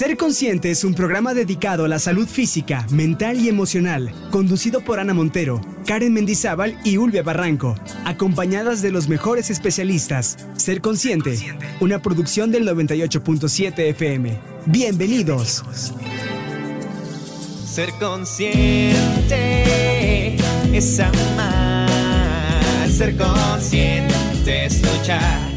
Ser Consciente es un programa dedicado a la salud física, mental y emocional, conducido por Ana Montero, Karen Mendizábal y Ulvia Barranco, acompañadas de los mejores especialistas. Ser Consciente, una producción del 98.7 FM. Bienvenidos. Ser consciente es amar, ser consciente es luchar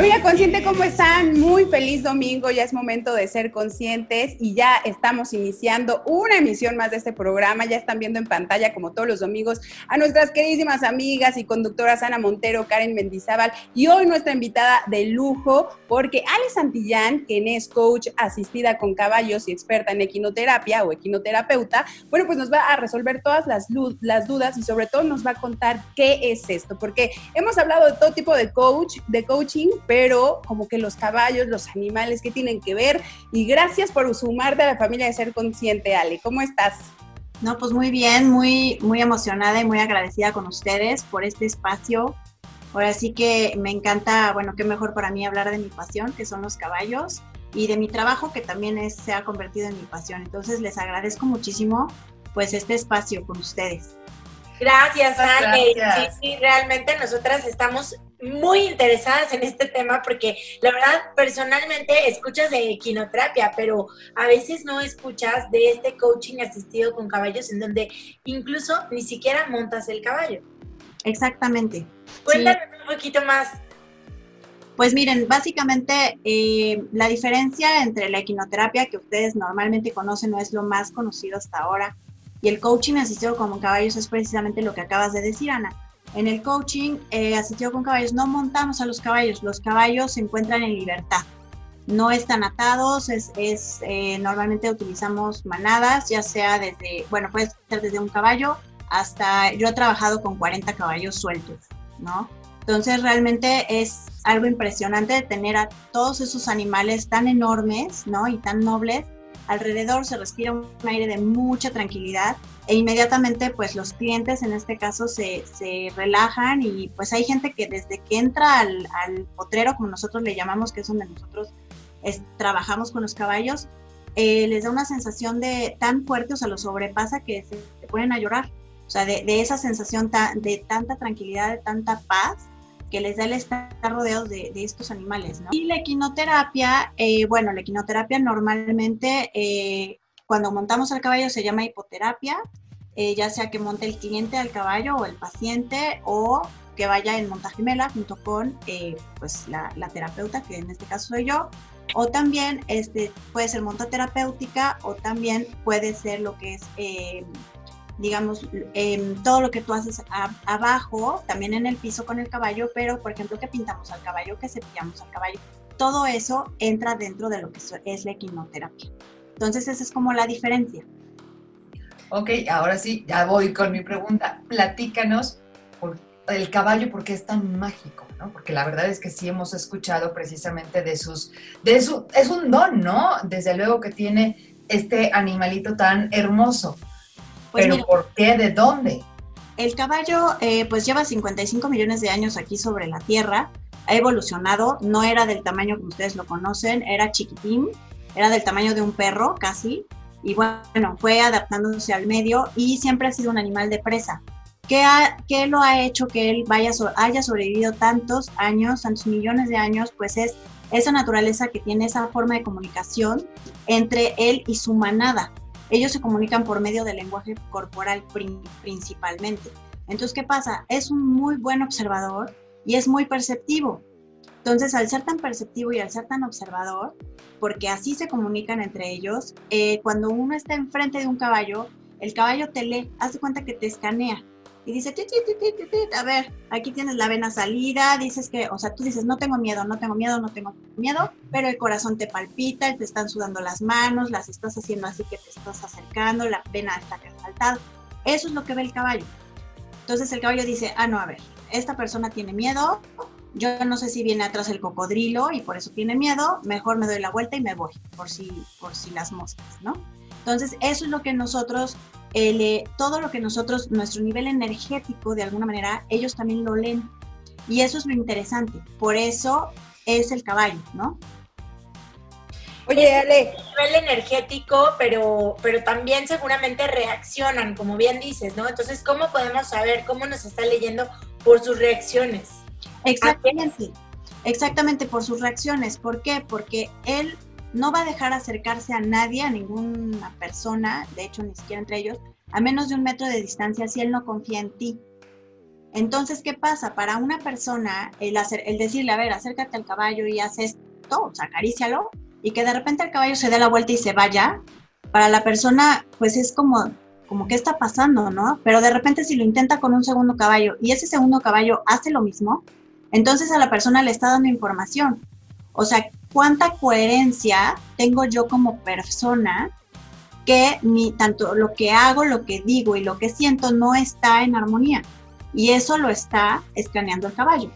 Familia Consciente, ¿cómo están? Muy feliz domingo, ya es momento de ser conscientes y ya estamos iniciando una emisión más de este programa. Ya están viendo en pantalla, como todos los domingos, a nuestras queridísimas amigas y conductoras Ana Montero, Karen Mendizábal y hoy nuestra invitada de lujo, porque Ale Santillán, quien es coach asistida con caballos y experta en equinoterapia o equinoterapeuta, bueno, pues nos va a resolver todas las, las dudas y sobre todo nos va a contar qué es esto, porque hemos hablado de todo tipo de coach, de coaching, pero como que los caballos, los animales, ¿qué tienen que ver? Y gracias por sumarte a la familia de Ser Consciente, Ale. ¿Cómo estás? No, pues muy bien, muy, muy emocionada y muy agradecida con ustedes por este espacio. Ahora sí que me encanta, bueno, qué mejor para mí hablar de mi pasión, que son los caballos, y de mi trabajo, que también es, se ha convertido en mi pasión. Entonces les agradezco muchísimo pues este espacio con ustedes. Gracias, Ale. Sí, sí, realmente nosotras estamos muy interesadas en este tema porque la verdad personalmente escuchas de equinoterapia, pero a veces no escuchas de este coaching asistido con caballos en donde incluso ni siquiera montas el caballo. Exactamente. Cuéntame un poquito más. Pues miren, básicamente eh, la diferencia entre la equinoterapia que ustedes normalmente conocen no es lo más conocido hasta ahora y el coaching asistido con caballos es precisamente lo que acabas de decir, Ana en el coaching eh, asistido con caballos no montamos a los caballos, los caballos se encuentran en libertad. No están atados, es, eh, normalmente utilizamos manadas, ya sea desde, bueno, puede ser desde un caballo hasta, yo he trabajado con 40 caballos sueltos, ¿no? Entonces realmente es algo impresionante tener a todos esos animales tan enormes, ¿no? Y tan nobles alrededor se respira un aire de mucha tranquilidad e inmediatamente pues los clientes en este caso se, relajan y pues hay gente que desde que entra al, potrero, como nosotros le llamamos, que es donde nosotros trabajamos con los caballos, eh, les da una sensación de tan fuerte, o sea, los sobrepasa que se, pueden a llorar. O sea, de, esa sensación de tanta tranquilidad, de tanta paz, que les da el estar rodeados de, estos animales. ¿no? Y la equinoterapia, eh, bueno, la equinoterapia normalmente eh, cuando montamos al caballo se llama hipoterapia, eh, ya sea que monte el cliente al caballo o el paciente o que vaya en montajimela junto con pues la, terapeuta, que en este caso soy yo, o también este, puede ser montaterapéutica o también puede ser lo que es digamos, todo lo que tú haces abajo, también en el piso con el caballo, pero por ejemplo que pintamos al caballo, que cepillamos al caballo, todo eso entra dentro de lo que es la equinoterapia. Entonces esa es como la diferencia. Ok, ahora sí, ya voy con mi pregunta. Platícanos por el caballo, ¿por qué es tan mágico? ¿no? Porque la verdad es que sí hemos escuchado precisamente de sus, de su, es un don, ¿no? Desde luego que tiene este animalito tan hermoso. Pues ¿Pero por qué? ¿De dónde? El caballo eh, pues lleva 55 millones de años aquí sobre la Tierra, ha evolucionado, no era del tamaño como ustedes lo conocen, era chiquitín, era del tamaño de un perro casi, y bueno, fue adaptándose al medio y siempre ha sido un animal de presa. ¿Qué, ha, qué lo ha hecho que él vaya, haya sobrevivido tantos años, tantos millones de años? Pues es esa naturaleza que tiene esa forma de comunicación entre él y su manada ellos se comunican por medio del lenguaje corporal principalmente. Entonces, ¿qué pasa? Es un muy buen observador y es muy perceptivo. Entonces, al ser tan perceptivo y al ser tan observador, porque así se comunican entre ellos, eh, cuando uno está enfrente de un caballo, el caballo te lee, haz de cuenta que te escanea y dice, a ver, aquí tienes la vena salida, dices que, o sea, tú dices, no tengo miedo, no tengo miedo, no tengo miedo, pero el corazón te palpita, te están sudando las manos, las estás haciendo así que te estás acercando, la vena está resaltada. Eso es lo que ve el caballo. Entonces el caballo dice, ah, no, a ver, esta persona tiene miedo, yo no sé si viene atrás el cocodrilo y por eso tiene miedo, mejor me doy la vuelta y me voy, por si, por si las moscas, ¿no? Entonces, eso es lo que nosotros todo lo que nosotros, nuestro nivel energético, de alguna manera, ellos también lo leen. Y eso es lo interesante. Por eso es el caballo, ¿no? Oye, Ale. nivel energético, pero, pero también seguramente reaccionan, como bien dices, ¿no? Entonces, ¿cómo podemos saber cómo nos está leyendo por sus reacciones? Exactamente, exactamente por sus reacciones. ¿Por qué? Porque él no va a dejar acercarse a nadie, a ninguna persona, de hecho ni siquiera entre ellos, a menos de un metro de distancia si él no confía en ti. Entonces, ¿qué pasa? Para una persona, el, hacer, el decirle, a ver, acércate al caballo y haz esto, o sea, acarícialo, y que de repente el caballo se dé la vuelta y se vaya, para la persona, pues es como, como, ¿qué está pasando, no? Pero de repente si lo intenta con un segundo caballo y ese segundo caballo hace lo mismo, entonces a la persona le está dando información. O sea, ¿cuánta coherencia tengo yo como persona que mi, tanto lo que hago, lo que digo y lo que siento no está en armonía? Y eso lo está escaneando el caballo.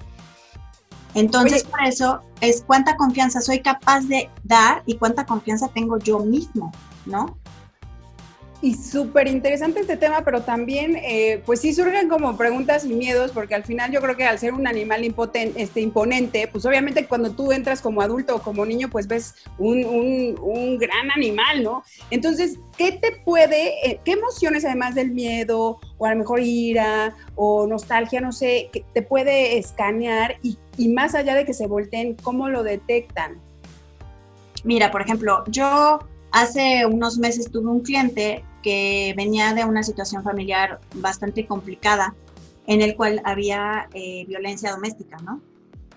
Entonces, por eso es cuánta confianza soy capaz de dar y cuánta confianza tengo yo mismo, ¿no? Y súper interesante este tema, pero también, eh, pues sí surgen como preguntas y miedos, porque al final yo creo que al ser un animal este, imponente, pues obviamente cuando tú entras como adulto o como niño, pues ves un, un, gran animal, ¿no? Entonces, ¿qué te puede, eh, qué emociones además del miedo, o a lo mejor ira, o nostalgia, no sé, que te puede escanear y, y más allá de que se volteen, ¿cómo lo detectan? Mira, por ejemplo, yo hace unos meses tuve un cliente que venía de una situación familiar bastante complicada en el cual había eh, violencia doméstica, ¿no?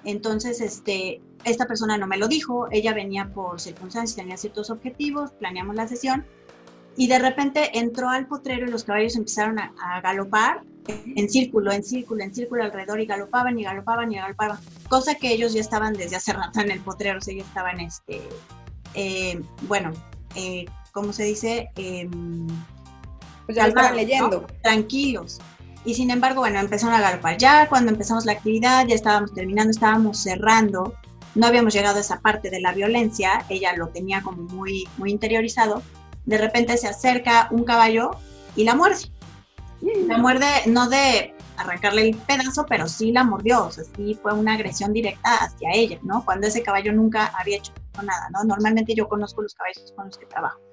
Entonces, este, esta persona no me lo dijo, ella venía por circunstancias, tenía ciertos objetivos, planeamos la sesión y de repente entró al potrero y los caballos empezaron a, galopar en círculo, en círculo, en círculo alrededor y galopaban y galopaban y galopaban, cosa que ellos ya estaban desde hace rato en el potrero, o sea, ya estaban, este, eh, bueno, eh, ¿cómo se dice? Em, pues ya leyendo. Tranquilos. Y sin embargo, bueno, empezaron a galopar. Ya cuando empezamos la actividad, ya estábamos terminando, estábamos cerrando. No habíamos llegado a esa parte de la violencia, ella lo tenía como muy, muy interiorizado. De repente se acerca un caballo y la muerde. La muerde no de arrancarle el pedazo, pero sí la mordió, o sea, sí fue una agresión directa hacia ella, ¿no? Cuando ese caballo nunca había hecho nada, ¿no? Normalmente yo conozco los caballos con los que trabajo.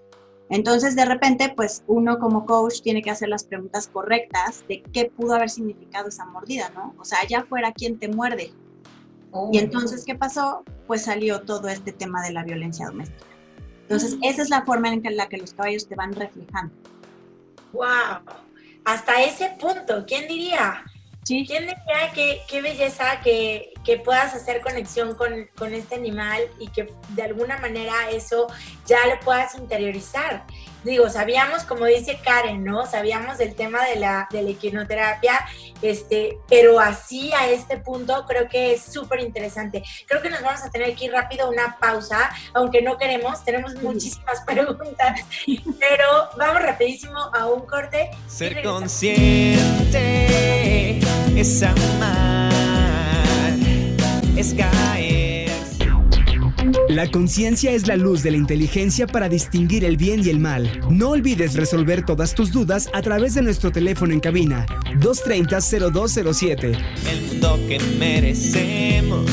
Entonces, de repente, pues uno como coach tiene que hacer las preguntas correctas de qué pudo haber significado esa mordida, ¿no? O sea, allá fuera quien te muerde. Oh. Y entonces, ¿qué pasó? Pues salió todo este tema de la violencia doméstica. Entonces, esa es la forma en la que los caballos te van reflejando. ¡Wow! Hasta ese punto, ¿quién diría? ¿Quién diría que, qué belleza que, que, puedas hacer conexión con, con, este animal y que de alguna manera eso ya lo puedas interiorizar? Digo, sabíamos, como dice Karen, ¿no? Sabíamos del tema de la, de la equinoterapia, este, pero así a este punto creo que es súper interesante. Creo que nos vamos a tener que ir rápido una pausa, aunque no queremos, tenemos muchísimas preguntas, pero vamos rapidísimo a un corte. Ser consciente es amar, es caer. La conciencia es la luz de la inteligencia para distinguir el bien y el mal. No olvides resolver todas tus dudas a través de nuestro teléfono en cabina 230-0207. El mundo que merecemos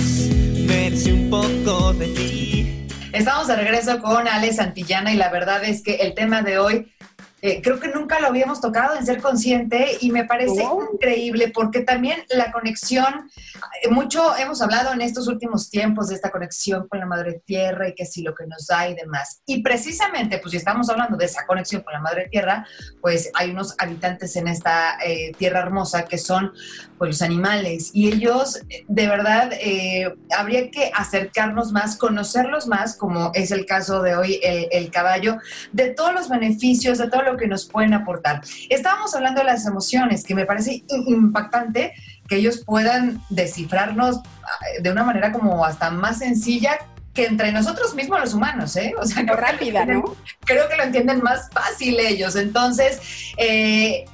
merece un poco de ti. Estamos de regreso con Ale Santillana y la verdad es que el tema de hoy eh, creo que nunca lo habíamos tocado en ser consciente y me parece oh. increíble porque también la conexión, eh, mucho hemos hablado en estos últimos tiempos de esta conexión con la Madre Tierra y que si lo que nos da y demás. Y precisamente, pues si estamos hablando de esa conexión con la Madre Tierra, pues hay unos habitantes en esta eh, tierra hermosa que son los animales y ellos de verdad habría que acercarnos más, conocerlos más, como es el caso de hoy el, el caballo, de todos los beneficios, de todo lo que nos pueden aportar. Estábamos hablando de las emociones, que me parece impactante que ellos puedan descifrarnos ah, de una manera como hasta más sencilla que entre nosotros mismos los humanos, ¿eh? O sea, no rápida, ¿no? Creo que lo entienden más fácil ellos. Entonces, eh,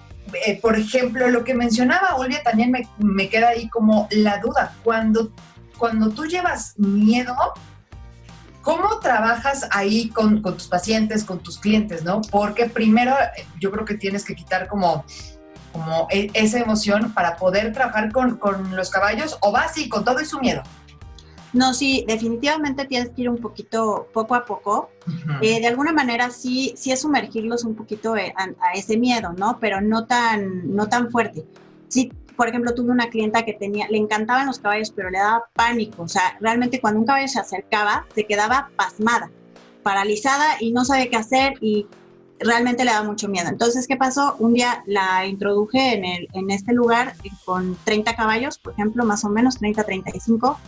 eh, por ejemplo, lo que mencionaba Olvia también me, me, queda ahí como la duda. Cuando, cuando tú llevas miedo, ¿Cómo trabajas ahí con, tus pacientes, con tus clientes, no? Porque primero yo creo que tienes que quitar como, como e, esa emoción para poder trabajar con, los caballos o vas y con todo y su miedo. No, sí, definitivamente tienes que ir un poquito poco a poco. Eh, de alguna manera sí, sí es sumergirlos un poquito eh, a, ese miedo, ¿no? Pero no tan, no tan fuerte. Sí, por ejemplo, tuve una clienta que tenía, le encantaban los caballos, pero le daba pánico. O sea, realmente cuando un caballo se acercaba, se quedaba pasmada, paralizada y no sabía qué hacer y realmente le daba mucho miedo. Entonces, ¿qué pasó? Un día la introduje en, el, en este lugar con 30 caballos, por ejemplo, más o menos 30, 35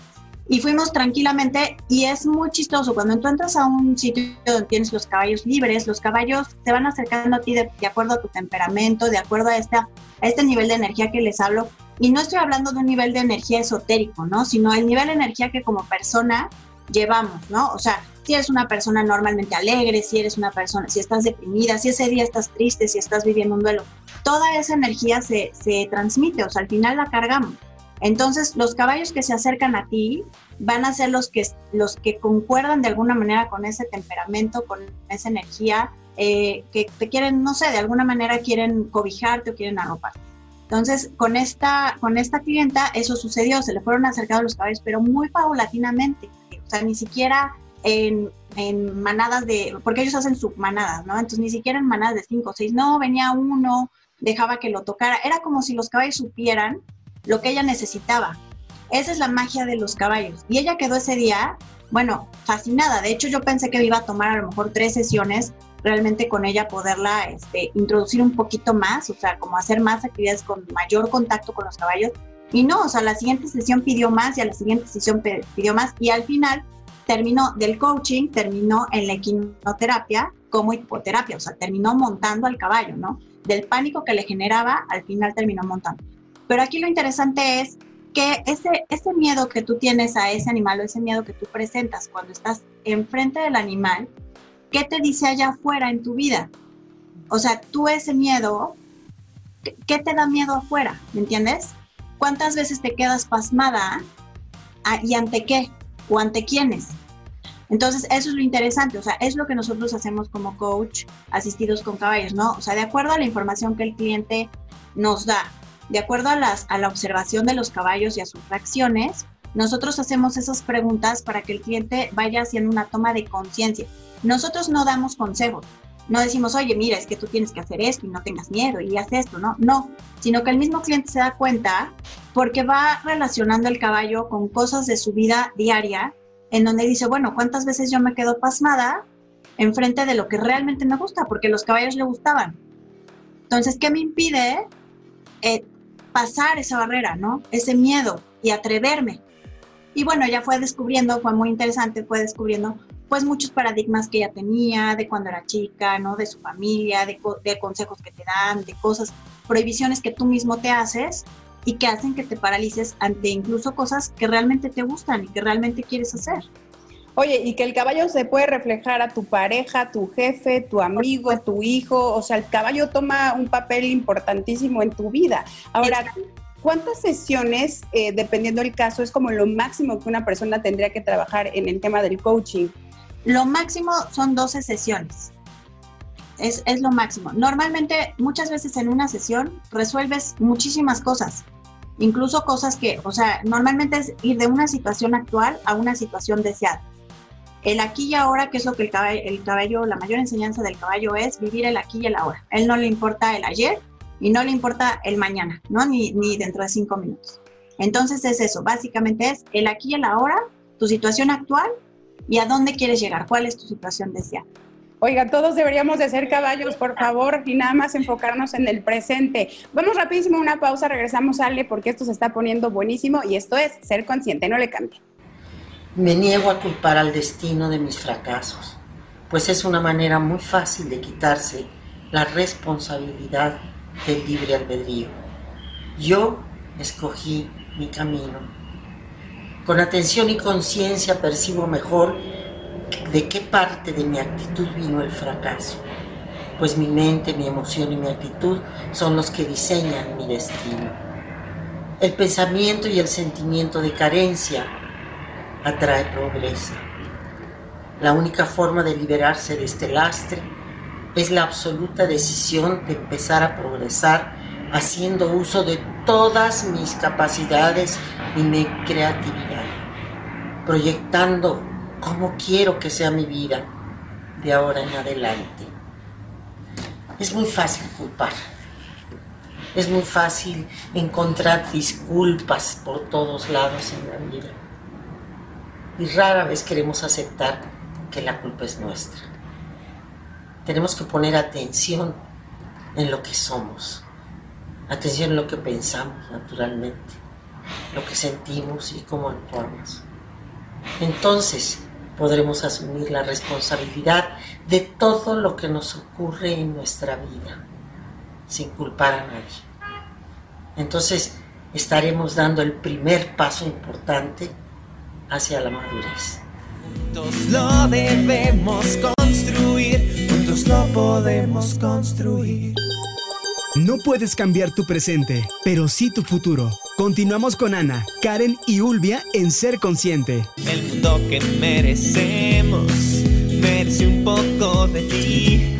y fuimos tranquilamente y es muy chistoso. Cuando tú entras a un sitio donde tienes los caballos libres, los caballos se van acercando a ti de, acuerdo a tu temperamento, de acuerdo a, esta, a este nivel de energía que les hablo. Y no estoy hablando de un nivel de energía esotérico, ¿no? Sino el nivel de energía que como persona llevamos, ¿no? O sea, si eres una persona normalmente alegre, si eres una persona, si estás deprimida, si ese día estás triste, si estás viviendo un duelo, toda esa energía se, se transmite, o sea, al final la cargamos. Entonces, los caballos que se acercan a ti van a ser los que, los que concuerdan de alguna manera con ese temperamento, con esa energía, eh, que te quieren, no sé, de alguna manera quieren cobijarte o quieren arroparte. Entonces, con esta, con esta clienta eso sucedió, se le fueron acercados los caballos, pero muy paulatinamente, o sea, ni siquiera en, en manadas de, porque ellos hacen submanadas, ¿no? Entonces, ni siquiera en manadas de cinco o seis, no, venía uno, dejaba que lo tocara, era como si los caballos supieran lo que ella necesitaba. Esa es la magia de los caballos. Y ella quedó ese día, bueno, fascinada. De hecho, yo pensé que iba a tomar a lo mejor tres sesiones realmente con ella poderla este, introducir un poquito más, o sea, como hacer más actividades con mayor contacto con los caballos. Y no, o sea, la siguiente sesión pidió más y a la siguiente sesión pidió más y al final terminó del coaching, terminó en la equinoterapia como hipoterapia, o sea, terminó montando al caballo, ¿no? Del pánico que le generaba, al final terminó montando. Pero aquí lo interesante es que ese, ese miedo que tú tienes a ese animal o ese miedo que tú presentas cuando estás enfrente del animal, ¿qué te dice allá afuera en tu vida? O sea, tú ese miedo, ¿qué te da miedo afuera? ¿Me entiendes? ¿Cuántas veces te quedas pasmada ah, y ante qué o ante quiénes? Entonces, eso es lo interesante, o sea, es lo que nosotros hacemos como coach asistidos con caballos, ¿no? O sea, de acuerdo a la información que el cliente nos da, de acuerdo a, las, a la observación de los caballos y a sus reacciones, nosotros hacemos esas preguntas para que el cliente vaya haciendo una toma de conciencia. Nosotros no damos consejos, no decimos, oye, mira, es que tú tienes que hacer esto y no tengas miedo y haz esto, ¿no? No, sino que el mismo cliente se da cuenta porque va relacionando el caballo con cosas de su vida diaria, en donde dice, bueno, ¿cuántas veces yo me quedo pasmada enfrente de lo que realmente me gusta? Porque los caballos le gustaban. Entonces, ¿qué me impide eh, pasar esa barrera, ¿no? Ese miedo y atreverme. Y bueno, ella fue descubriendo, fue muy interesante, fue descubriendo pues muchos paradigmas que ella tenía de cuando era chica, ¿no? De su familia, de, de consejos que te dan, de cosas, prohibiciones que tú mismo te haces y que hacen que te paralices ante incluso cosas que realmente te gustan y que realmente quieres hacer. Oye, y que el caballo se puede reflejar a tu pareja, tu jefe, tu amigo, tu hijo, o sea, el caballo toma un papel importantísimo en tu vida. Ahora, ¿cuántas sesiones, eh, dependiendo del caso, es como lo máximo que una persona tendría que trabajar en el tema del coaching? Lo máximo son 12 sesiones. Es, es, lo máximo. Normalmente, muchas veces en una sesión resuelves muchísimas cosas, incluso cosas que, o sea, normalmente es ir de una situación actual a una situación deseada el aquí y ahora, que es lo que el caballo, el caballo, la mayor enseñanza del caballo es vivir el aquí y el ahora. él no le importa el ayer y no le importa el mañana, ¿no? Ni, dentro de cinco minutos. Entonces es eso, básicamente es el aquí y el ahora, tu situación actual y a dónde quieres llegar, cuál es tu situación deseada. Oiga, todos deberíamos de ser caballos, por favor, y nada más enfocarnos en el presente. Vamos rapidísimo a una pausa, regresamos, Ale, porque esto se está poniendo buenísimo y esto es ser consciente, no le cambie. Me niego a culpar al destino de mis fracasos, pues es una manera muy fácil de quitarse la responsabilidad del libre albedrío. Yo escogí mi camino. Con atención y conciencia percibo mejor de qué parte de mi actitud vino el fracaso, pues mi mente, mi emoción y mi actitud son los que diseñan mi destino. El pensamiento y el sentimiento de carencia atrae pobreza. La única forma de liberarse de este lastre es la absoluta decisión de empezar a progresar haciendo uso de todas mis capacidades y mi creatividad. proyectando cómo quiero que sea mi vida de ahora en adelante. Es muy fácil culpar. Es muy fácil encontrar disculpas por todos lados en la vida. Y rara vez queremos aceptar que la culpa es nuestra. Tenemos que poner atención en lo que somos, atención en lo que pensamos naturalmente, lo que sentimos y cómo actuamos. Entonces podremos asumir la responsabilidad de todo lo que nos ocurre en nuestra vida, sin culpar a nadie. Entonces estaremos dando el primer paso importante hacia la madurez. Juntos lo debemos construir, juntos lo podemos construir. No puedes cambiar tu presente, pero sí tu futuro. Continuamos con Ana, Karen y Ulvia en Ser Consciente. El mundo que merecemos merece un poco de ti.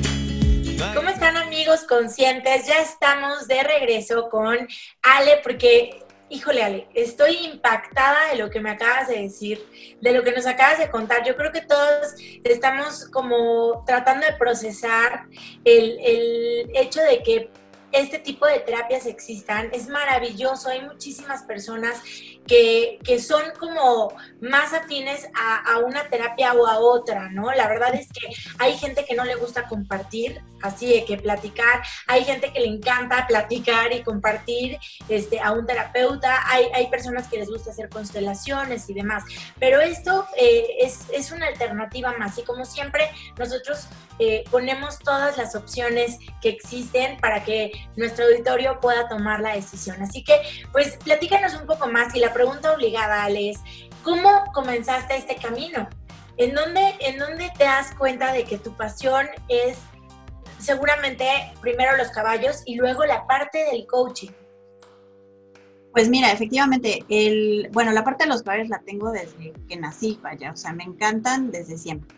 ¿Cómo están amigos conscientes? Ya estamos de regreso con Ale porque híjole, Ale, estoy impactada de lo que me acabas de decir, de lo que nos acabas de contar. Yo creo que todos estamos como tratando de procesar el, el hecho de que este tipo de terapias existan. Es maravilloso. Hay muchísimas personas que, que son como más afines a, a, una terapia o a otra, ¿no? La verdad es que hay gente que no le gusta compartir, así de que platicar. Hay gente que le encanta platicar y compartir este, a un terapeuta. Hay, hay personas que les gusta hacer constelaciones y demás. Pero esto eh, es, es, una alternativa más. Y como siempre, nosotros eh, ponemos todas las opciones que existen para que nuestro auditorio pueda tomar la decisión. Así que, pues, platícanos un poco más. Y la pregunta obligada, Ale, es, ¿cómo comenzaste este camino? ¿En dónde, ¿En dónde te das cuenta de que tu pasión es seguramente primero los caballos y luego la parte del coaching? Pues mira, efectivamente, el, bueno, la parte de los caballos la tengo desde que nací, vaya, o sea, me encantan desde siempre.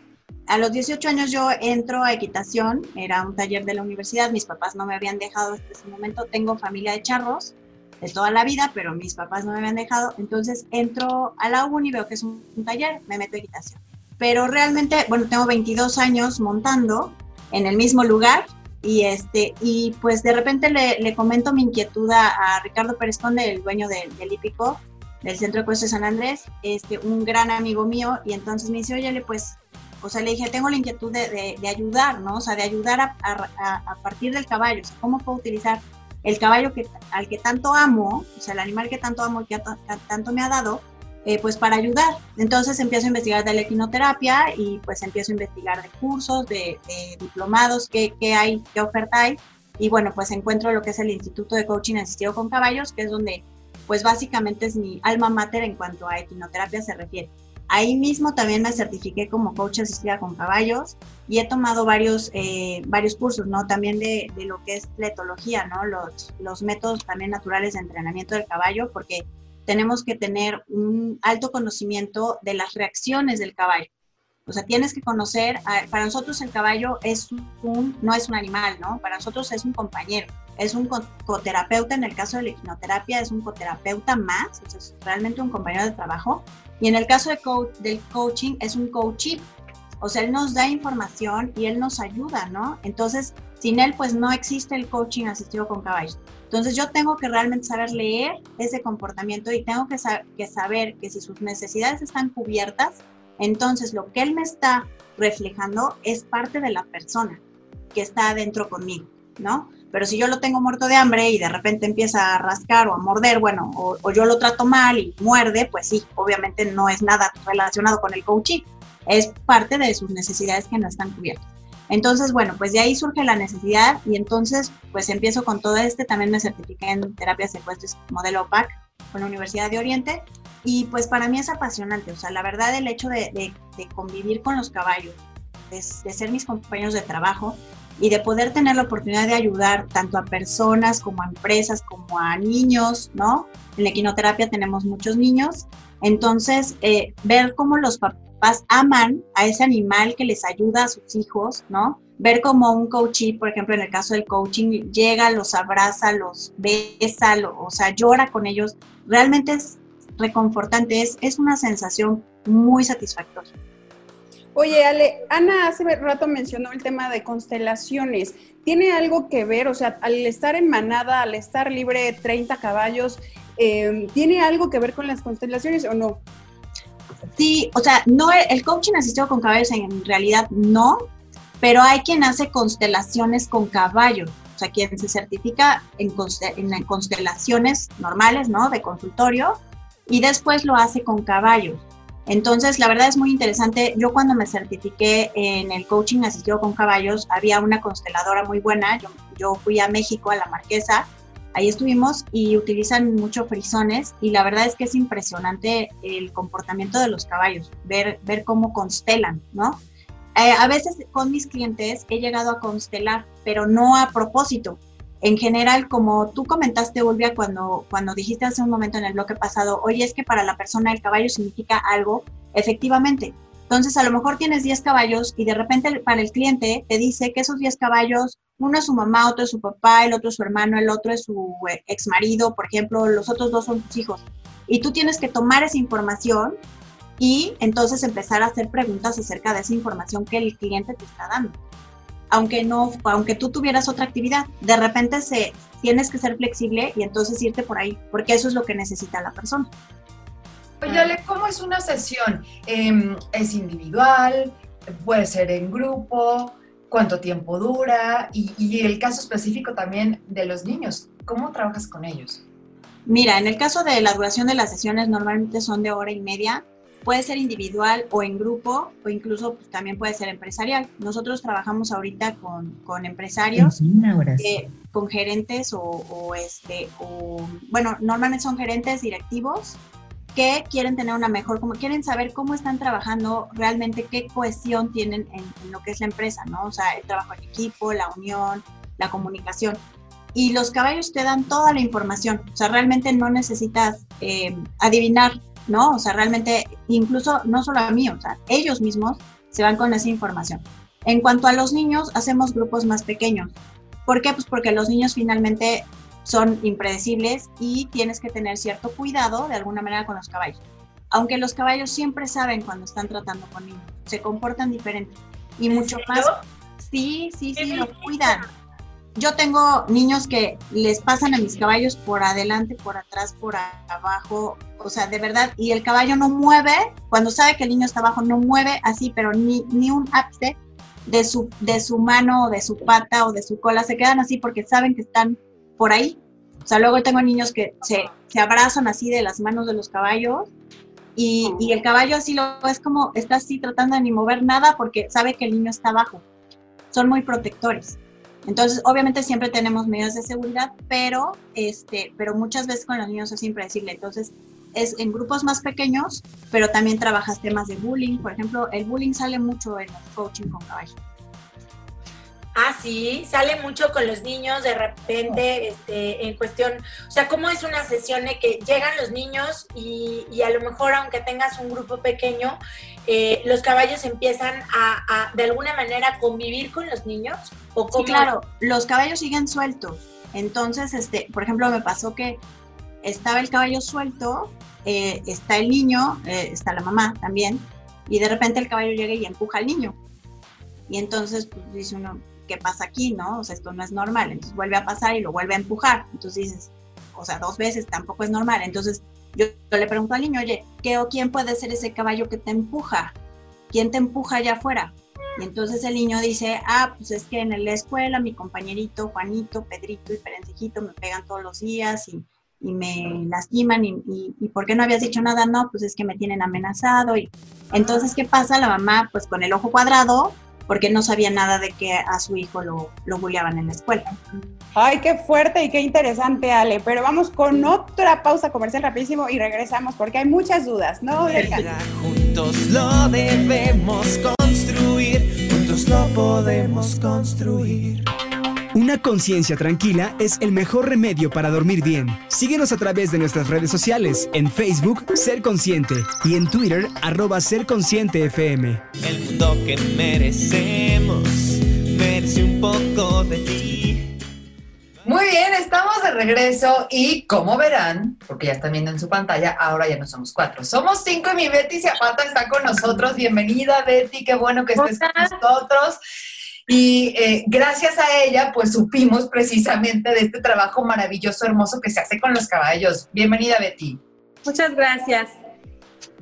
A los 18 años yo entro a equitación, era un taller de la universidad, mis papás no me habían dejado hasta ese momento, tengo familia de charros de toda la vida, pero mis papás no me habían dejado, entonces entro a la uni, veo que es un, taller, me meto a equitación. Pero realmente, bueno, tengo 22 años montando en el mismo lugar y este y pues de repente le, le comento mi inquietud a, Ricardo Pérez Conde, el dueño del, del hípico del Centro de Cuestas San Andrés, este, un gran amigo mío, y entonces me dice, oye, pues, o sea, le dije, tengo la inquietud de, de, de ayudar, ¿no? O sea, de ayudar a, a, a, partir del caballo, o sea, ¿cómo puedo utilizar el caballo que, al que tanto amo, o sea, el animal que tanto amo, que tanto me ha dado, eh, pues para ayudar. Entonces empiezo a investigar de la equinoterapia y pues empiezo a investigar de cursos, de, de diplomados, qué, qué, hay, qué oferta hay. Y bueno, pues encuentro lo que es el Instituto de Coaching Asistido con Caballos, que es donde pues básicamente es mi alma mater en cuanto a equinoterapia se refiere. Ahí mismo también me certifiqué como coach asistida con caballos y he tomado varios, eh, varios cursos, ¿no? También de, de, lo que es la etología, ¿no? Los, los métodos también naturales de entrenamiento del caballo, porque tenemos que tener un alto conocimiento de las reacciones del caballo. O sea, tienes que conocer, para nosotros el caballo es un, no es un animal, ¿no? Para nosotros es un compañero, es un coterapeuta, en el caso de la hipnoterapia es un coterapeuta más, o sea, es realmente un compañero de trabajo. Y en el caso de coach, del coaching es un coachee, o sea, él nos da información y él nos ayuda, ¿no? Entonces, sin él, pues no existe el coaching asistido con caballos. Entonces yo tengo que realmente saber leer ese comportamiento y tengo que, sa que, saber que si sus necesidades están cubiertas, entonces lo que él me está reflejando es parte de la persona que está adentro conmigo, ¿no? Pero si yo lo tengo muerto de hambre y de repente empieza a rascar o a morder, bueno, o, yo lo trato mal y muerde, pues sí, obviamente no es nada relacionado con el coaching, es parte de sus necesidades que no están cubiertas. Entonces, bueno, pues de ahí surge la necesidad y entonces pues empiezo con todo este, también me certifiqué en terapias secuestres modelo OPAC con la Universidad de Oriente y pues para mí es apasionante, o sea, la verdad el hecho de, convivir con los caballos, de, de, ser mis compañeros de trabajo y de poder tener la oportunidad de ayudar tanto a personas como a empresas, como a niños, ¿no? En la equinoterapia tenemos muchos niños, entonces eh, ver cómo los papás aman a ese animal que les ayuda a sus hijos, ¿no? Ver como un coachee, por ejemplo, en el caso del coaching, llega, los abraza, los besa, lo, o sea, llora con ellos, realmente es reconfortante, es, es una sensación muy satisfactoria. Oye, Ale, Ana hace rato mencionó el tema de constelaciones. ¿Tiene algo que ver, o sea, al estar en manada, al estar libre 30 caballos, em, ¿tiene algo que ver con las constelaciones o no? Sí, o sea, no, el coaching asistido con caballos en realidad no, pero hay quien hace constelaciones con caballos, o sea, quien se certifica en constelaciones normales, ¿no? De consultorio, y después lo hace con caballos. Entonces, la verdad es muy interesante. Yo cuando me certifiqué en el coaching asistido con caballos, había una consteladora muy buena. Yo, fui a México, a la Marquesa, ahí estuvimos y utilizan mucho frisones y la verdad es que es impresionante el comportamiento de los caballos, ver, ver cómo constelan, ¿no? Eh, a veces con mis clientes he llegado a constelar, pero no a propósito en general, como tú comentaste, Ulvia, cuando, cuando dijiste hace un momento en el bloque pasado, oye, es que para la persona el caballo significa algo, efectivamente. Entonces, a lo mejor tienes 10 caballos y de repente para el cliente te dice que esos 10 caballos, uno es su mamá, otro es su papá, el otro es su hermano, el otro es su eh, ex marido, por ejemplo, los otros dos son tus hijos. Y tú tienes que tomar esa información y entonces empezar a hacer preguntas acerca de esa información que el cliente te está dando aunque no, aunque tú tuvieras otra actividad, de repente se, tienes que ser flexible y entonces irte por ahí, porque eso es lo que necesita la persona. Oye, ¿cómo es una sesión? Em, ¿Es individual? ¿Puede ser en grupo? ¿Cuánto tiempo dura? Y, y el caso específico también de los niños, ¿cómo trabajas con ellos? Mira, en el caso de la duración de las sesiones normalmente son de hora y media puede ser individual o en grupo o incluso pues, también puede ser empresarial. Nosotros trabajamos ahorita con, con empresarios, con gerentes o, este, o, bueno, normalmente son gerentes directivos que quieren tener una mejor, como quieren saber cómo están trabajando realmente, qué cohesión tienen en, lo que es la empresa, ¿no? O sea, el trabajo en equipo, la unión, la comunicación. Y los caballos te dan toda la información, o sea, realmente no necesitas eh, adivinar ¿no? O sea, realmente, incluso no solo a mí, o sea, ellos mismos se van con esa información. En cuanto a los niños, hacemos grupos más pequeños. ¿Por qué? Pues porque los niños finalmente son impredecibles y tienes que tener cierto cuidado de alguna manera con los caballos. Aunque los caballos siempre saben cuando están tratando con niños, se comportan diferente y mucho más. Sí, sí, sí, los cuidan. Yo tengo niños que les pasan a mis caballos por adelante, por atrás, por abajo, o sea, de verdad, y el caballo no mueve, cuando sabe que el niño está abajo, no mueve así, pero ni, ni un ápice de su, de su mano o de su pata o de su cola, se quedan así porque saben que están por ahí. O sea, luego tengo niños que se, se abrazan así de las manos de los caballos y, y, el caballo así lo es como, está así tratando de ni mover nada porque sabe que el niño está abajo. Son muy protectores. Entonces, obviamente siempre tenemos medidas de seguridad, pero, este, pero muchas veces con los niños es impredecible. Entonces, es en grupos más pequeños, pero también trabajas temas de bullying. Por ejemplo, el bullying sale mucho en el coaching con caballo. Ah, sí, sale mucho con los niños de repente, este, en cuestión, o sea, ¿cómo es una sesión de que llegan los niños y, y a lo mejor aunque tengas un grupo pequeño, eh, los caballos empiezan a, de alguna manera, convivir con los niños? ¿o Sí, claro, los caballos siguen sueltos. Entonces, este, por ejemplo, me pasó que estaba el caballo suelto, eh, está el niño, eh, está la mamá también, y de repente el caballo llega y empuja al niño. Y entonces pues, dice uno, ¿qué pasa aquí? ¿No? O sea, esto no es normal. Entonces vuelve a pasar y lo vuelve a empujar. Entonces dices, o sea, dos veces tampoco es normal. Entonces yo, le pregunto al niño, oye, ¿qué o quién puede ser ese caballo que te empuja? ¿Quién te empuja allá afuera? Y entonces el niño dice, ah, pues es que en la escuela mi compañerito Juanito, Pedrito y Perencejito me pegan todos los días y y me lastiman y, y, ¿por qué no habías dicho nada? No, pues es que me tienen amenazado y entonces ¿qué pasa? La mamá pues con el ojo cuadrado porque no sabía nada de que a su hijo lo, lo bulleaban en la escuela. Ay, qué fuerte y qué interesante, Ale. Pero vamos con otra pausa comercial rapidísimo y regresamos porque hay muchas dudas, ¿no? Juntos lo debemos construir, juntos lo podemos construir. Una conciencia tranquila es el mejor remedio para dormir bien. Síguenos a través de nuestras redes sociales, en Facebook Ser Consciente y en Twitter arroba Ser Consciente FM. El mundo que merecemos merece un poco de ti. Muy bien, estamos de regreso y como verán, porque ya están viendo en su pantalla, ahora ya no somos cuatro, somos cinco y mi Betty Zapata está con nosotros. Bienvenida Betty, qué bueno que estés con nosotros. Y eh, gracias a ella, pues supimos precisamente de este trabajo maravilloso, hermoso que se hace con los caballos. Bienvenida Betty. Muchas gracias.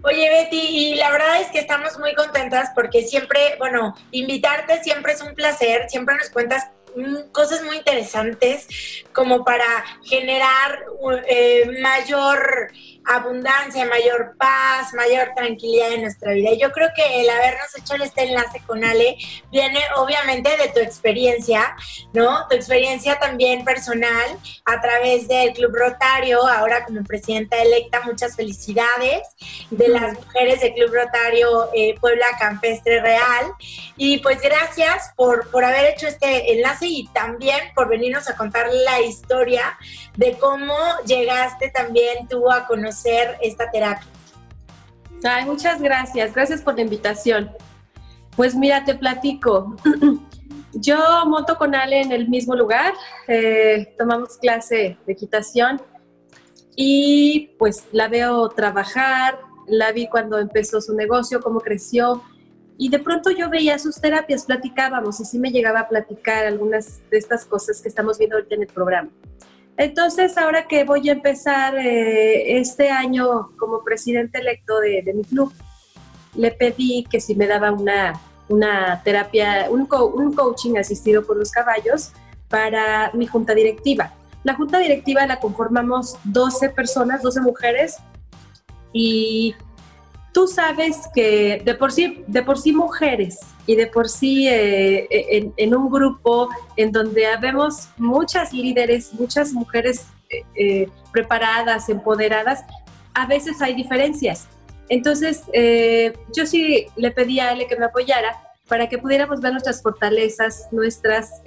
Oye, Betty, y la verdad es que estamos muy contentas porque siempre, bueno, invitarte siempre es un placer, siempre nos cuentas mm, cosas muy interesantes como para generar eh, mayor abundancia, mayor paz, mayor tranquilidad en nuestra vida. Yo creo que el habernos hecho este enlace con Ale viene obviamente de tu experiencia, ¿no? Tu experiencia también personal a través del Club Rotario, ahora como presidenta electa, muchas felicidades de las mujeres del Club Rotario eh, Puebla Campestre Real. Y pues gracias por, por haber hecho este enlace y también por venirnos a contar la historia de cómo llegaste también tú a conocer esta terapia. Ay, muchas gracias, gracias por la invitación. Pues mira, te platico. Yo monto con Ale en el mismo lugar, eh, tomamos clase de equitación y pues la veo trabajar, la vi cuando empezó su negocio, cómo creció y de pronto yo veía sus terapias, platicábamos y sí me llegaba a platicar algunas de estas cosas que estamos viendo ahorita en el programa. Entonces, ahora que voy a empezar eh, este año como presidente electo de, mi club, le pedí que si me daba una, una terapia, un, un coaching asistido por los caballos para mi junta directiva. La junta directiva la conformamos 12 personas, 12 mujeres, y tú sabes que de por sí, de por sí mujeres y de por sí eh, eh, en, un grupo en donde habemos muchas líderes, muchas mujeres eh, preparadas, empoderadas, a veces hay diferencias. Entonces, yo sí le pedí a él que me apoyara para que pudiéramos ver nuestras fortalezas, nuestras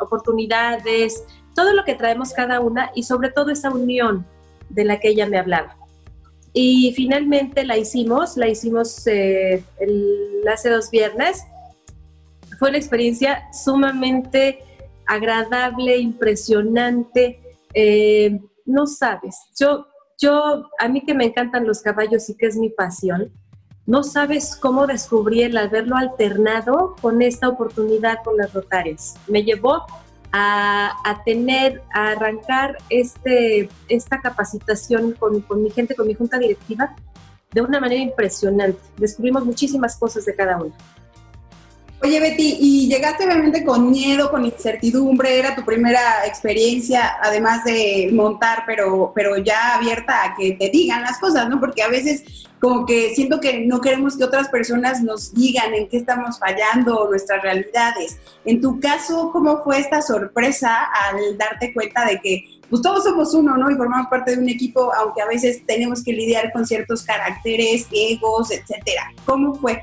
oportunidades, todo lo que traemos cada una y sobre todo esa unión de la que ella me hablaba. Y finalmente la hicimos, la hicimos eh, hace dos viernes. Fue una experiencia sumamente agradable, impresionante. Eh, no sabes, yo, yo, a mí que me encantan los caballos y que es mi pasión, no sabes cómo descubrí el haberlo alternado con esta oportunidad con las rotarias. Me llevó a, tener, a arrancar este, esta capacitación con, con mi gente, con mi junta directiva, de una manera impresionante. Descubrimos muchísimas cosas de cada uno. Oye, Betty, y llegaste obviamente con miedo, con incertidumbre, era tu primera experiencia, además de montar, pero, pero ya abierta a que te digan las cosas, ¿no? Porque a veces como que siento que no queremos que otras personas nos digan en qué estamos fallando nuestras realidades. En tu caso, ¿cómo fue esta sorpresa al darte cuenta de que pues todos somos uno, ¿no? Y formamos parte de un equipo, aunque a veces tenemos que lidiar con ciertos caracteres, egos, etcétera. ¿Cómo fue?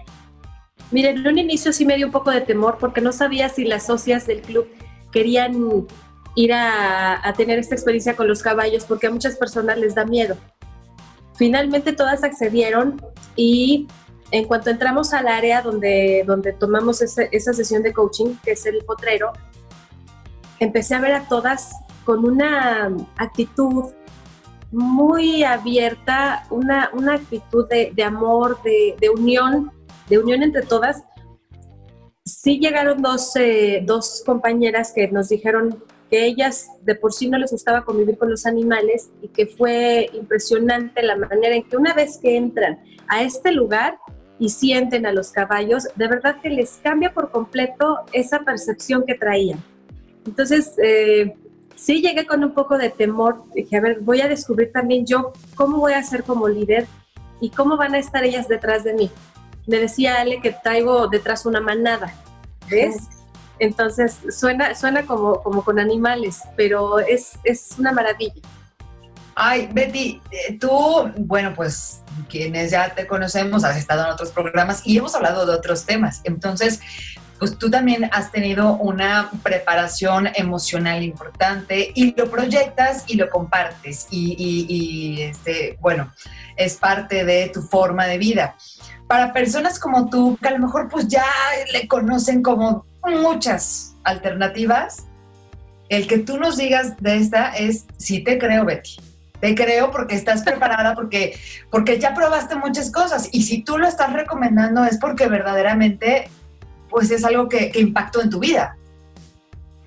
Miren, en un inicio sí me dio un poco de temor porque no sabía si las socias del club querían ir a, tener esta experiencia con los caballos porque a muchas personas les da miedo. Finalmente todas accedieron y en cuanto entramos al área donde, donde tomamos esa sesión de coaching, que es el potrero, empecé a ver a todas con una actitud muy abierta, una, una actitud de, de amor, de, de unión de unión entre todas, sí llegaron dos, eh, dos compañeras que nos dijeron que ellas de por sí no les gustaba convivir con los animales y que fue impresionante la manera en que una vez que entran a este lugar y sienten a los caballos, de verdad que les cambia por completo esa percepción que traían. Entonces, eh, sí llegué con un poco de temor, dije, a ver, voy a descubrir también yo cómo voy a ser como líder y cómo van a estar ellas detrás de mí me decía Ale que traigo detrás una manada, ¿ves? Entonces suena, suena como, como con animales, pero es, es una maravilla. Ay, Betty, eh, tú, bueno, pues quienes ya te conocemos, has estado en otros programas y hemos hablado de otros temas. Entonces, pues tú también has tenido una preparación emocional importante y lo proyectas y lo compartes y, y este, bueno, es parte de tu forma de vida para personas como tú, que a lo mejor pues ya le conocen como muchas alternativas, el que tú nos digas de esta es, sí te creo, Betty. Te creo porque estás preparada, porque, porque ya probaste muchas cosas. Y si tú lo estás recomendando es porque verdaderamente pues es algo que, impactó en tu vida.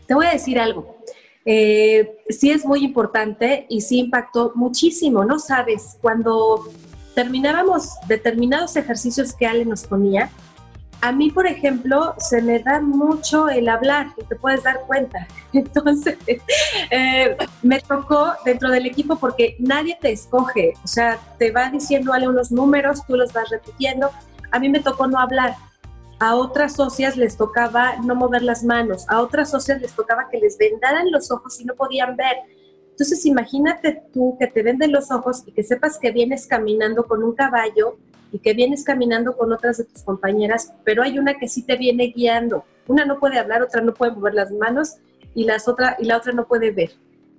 Te voy a decir algo. Eh, sí es muy importante y sí impactó muchísimo, ¿no? Sabes, cuando terminábamos determinados ejercicios que Ale nos ponía, a mí, por ejemplo, se me da mucho el hablar, y te puedes dar cuenta. Entonces, eh, me tocó dentro del equipo porque nadie te escoge, o sea, te va diciendo Ale unos números, tú los vas repitiendo. A mí me tocó no hablar, a otras socias les tocaba no mover las manos, a otras socias les tocaba que les vendaran los ojos y no podían ver. Entonces imagínate tú que te venden los ojos y que sepas que vienes caminando con un caballo y que vienes caminando con otras de tus compañeras, pero hay una que sí te viene guiando. Una no puede hablar, otra no puede mover las manos y, las otra, y la otra no puede ver.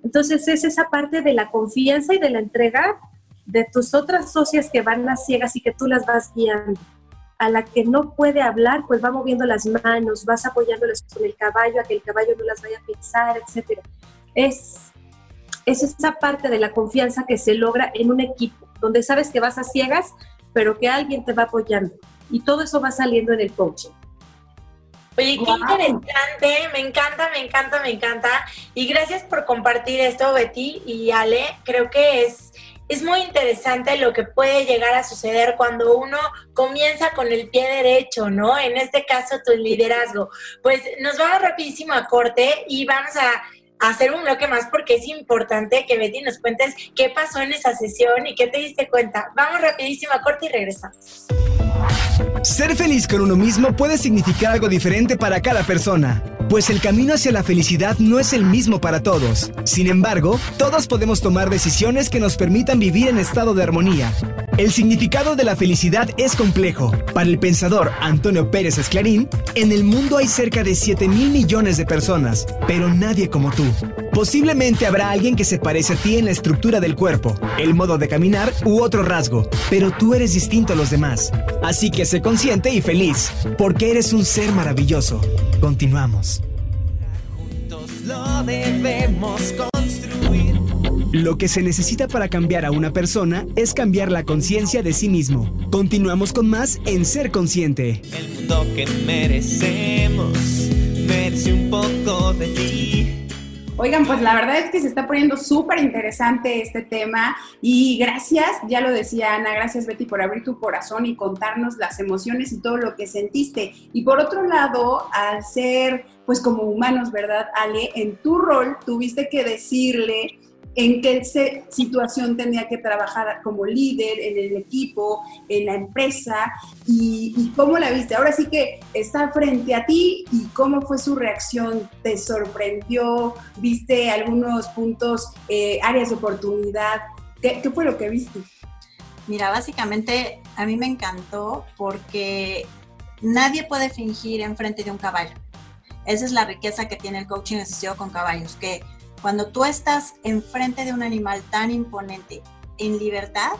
Entonces es esa parte de la confianza y de la entrega de tus otras socias que van a ciegas y que tú las vas guiando a la que no puede hablar, pues va moviendo las manos, vas apoyándoles con el caballo, a que el caballo no las vaya a pisar, etc. Es, es esa parte de la confianza que se logra en un equipo, donde sabes que vas a ciegas, pero que alguien te va apoyando. Y todo eso va saliendo en el coaching. Oye, qué interesante, me encanta, me encanta, me encanta. Y gracias por compartir esto, Betty y Ale. Creo que es es muy interesante lo que puede llegar a suceder cuando uno comienza con el pie derecho, ¿no? En este caso, tu liderazgo. Pues nos vamos rapidísimo a corte y vamos a hacer un bloque más porque es importante que Betty nos cuentes qué pasó en esa sesión y qué te diste cuenta. Vamos rapidísimo a corte y regresamos. Ser feliz con uno mismo puede significar algo diferente para cada persona, pues el camino hacia la felicidad no es el mismo para todos. Sin embargo, todos podemos tomar decisiones que nos permitan vivir en estado de armonía. El significado de la felicidad es complejo. Para el pensador Antonio Pérez Esclarín, en el mundo hay cerca de 7 mil millones de personas, pero nadie como tú. Posiblemente habrá alguien que se parece a ti en la estructura del cuerpo, el modo de caminar u otro rasgo, pero tú eres distinto a los demás. Así que sé consciente y feliz, porque eres un ser maravilloso. Continuamos. Lo debemos construir. Lo que se necesita para cambiar a una persona es cambiar la conciencia de sí mismo. Continuamos con más en Ser Consciente. El mundo que merecemos merece un poco de ti. Oigan, pues la verdad es que se está poniendo súper interesante este tema y gracias, ya lo decía Ana, gracias Betty por abrir tu corazón y contarnos las emociones y todo lo que sentiste. Y por otro lado, al ser pues como humanos, ¿verdad, Ale? En tu rol tuviste que decirle en qué situación tenía que trabajar como líder en el equipo, en la empresa y, cómo la viste. Ahora sí que está frente a ti y cómo fue su reacción. ¿Te sorprendió? ¿Viste algunos puntos, eh, áreas de oportunidad? ¿Qué, ¿Qué fue lo que viste? Mira, básicamente a mí me encantó porque nadie puede fingir enfrente de un caballo. Esa es la riqueza que tiene el coaching asistido con caballos, que cuando tú estás enfrente de un animal tan imponente en libertad,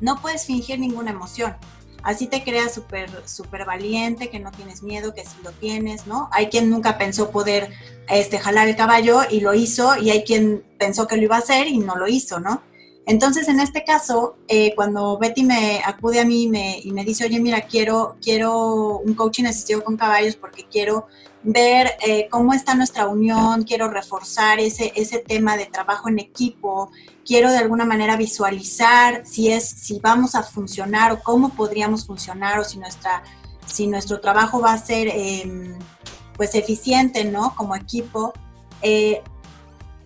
no puedes fingir ninguna emoción. Así te creas súper super valiente, que no tienes miedo, que sí lo tienes, ¿no? Hay quien nunca pensó poder este, jalar el caballo y lo hizo, y hay quien pensó que lo iba a hacer y no lo hizo, ¿no? Entonces, en este caso, eh, cuando Betty me acude a mí y me, dice, oye, mira, quiero, quiero un coaching asistido con caballos porque quiero ver eh, cómo está nuestra unión, quiero reforzar ese, ese tema de trabajo en equipo, quiero de alguna manera visualizar si es, si vamos a funcionar o cómo podríamos funcionar o si nuestra, si nuestro trabajo va a ser em, pues eficiente, ¿no? Como equipo. Eh,